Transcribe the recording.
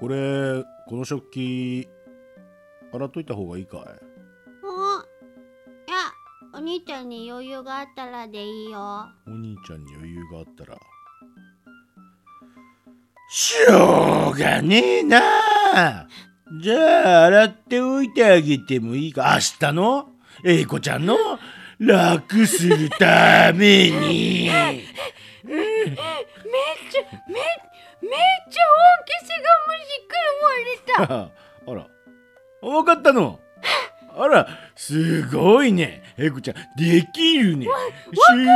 これこの食器洗っといた方がいいかい？おいやお兄ちゃんに余裕があったらでいいよ。お兄ちゃんに余裕があったら。しょうがねえな。じゃあ洗っておいてあげてもいいか。明日の？英子ちゃんの？楽するために。めっちゃめめっが虫食われたあら分かったの。あらすごいね。英子ちゃんできるね。すごいね